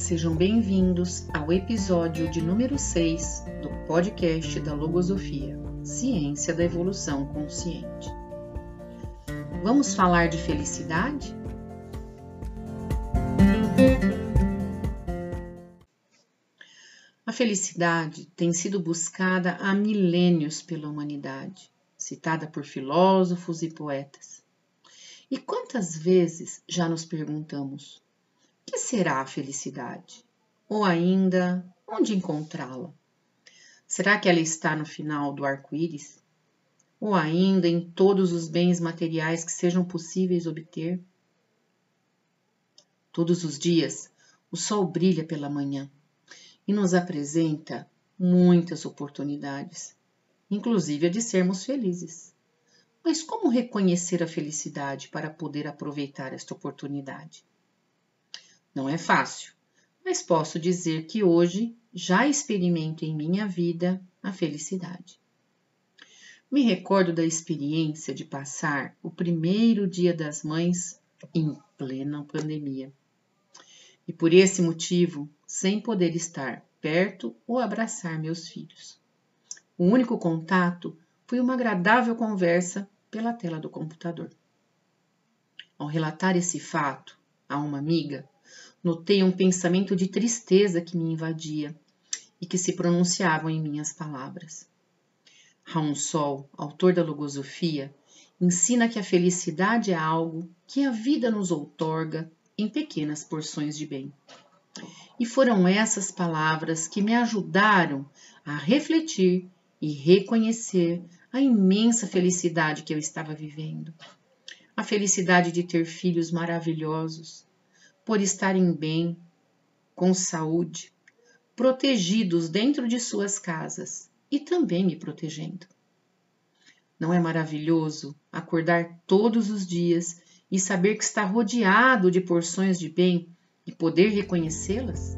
Sejam bem-vindos ao episódio de número 6 do podcast da Logosofia, Ciência da Evolução Consciente. Vamos falar de felicidade? A felicidade tem sido buscada há milênios pela humanidade, citada por filósofos e poetas. E quantas vezes já nos perguntamos: será a felicidade? Ou ainda, onde encontrá-la? Será que ela está no final do arco-íris? Ou ainda em todos os bens materiais que sejam possíveis obter? Todos os dias, o sol brilha pela manhã e nos apresenta muitas oportunidades, inclusive a de sermos felizes. Mas como reconhecer a felicidade para poder aproveitar esta oportunidade? Não é fácil, mas posso dizer que hoje já experimento em minha vida a felicidade. Me recordo da experiência de passar o primeiro dia das mães em plena pandemia. E por esse motivo, sem poder estar perto ou abraçar meus filhos. O único contato foi uma agradável conversa pela tela do computador. Ao relatar esse fato a uma amiga, notei um pensamento de tristeza que me invadia e que se pronunciavam em minhas palavras. Raul Sol, autor da Logosofia, ensina que a felicidade é algo que a vida nos outorga em pequenas porções de bem. E foram essas palavras que me ajudaram a refletir e reconhecer a imensa felicidade que eu estava vivendo. A felicidade de ter filhos maravilhosos, por estarem bem, com saúde, protegidos dentro de suas casas e também me protegendo. Não é maravilhoso acordar todos os dias e saber que está rodeado de porções de bem e poder reconhecê-las?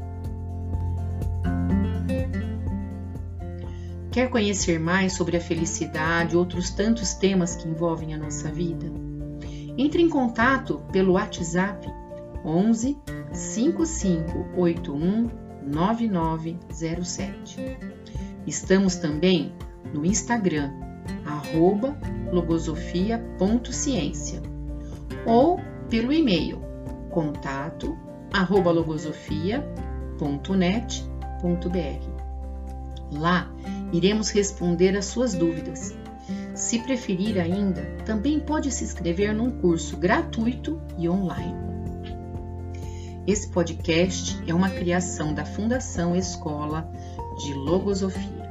Quer conhecer mais sobre a felicidade e outros tantos temas que envolvem a nossa vida? Entre em contato pelo WhatsApp 11 5581 9907. Estamos também no Instagram, arroba logosofia.ciência ou pelo e-mail contato arroba logosofia.net.br. Lá iremos responder às suas dúvidas. Se preferir ainda, também pode se inscrever num curso gratuito e online. Esse podcast é uma criação da Fundação Escola de Logosofia.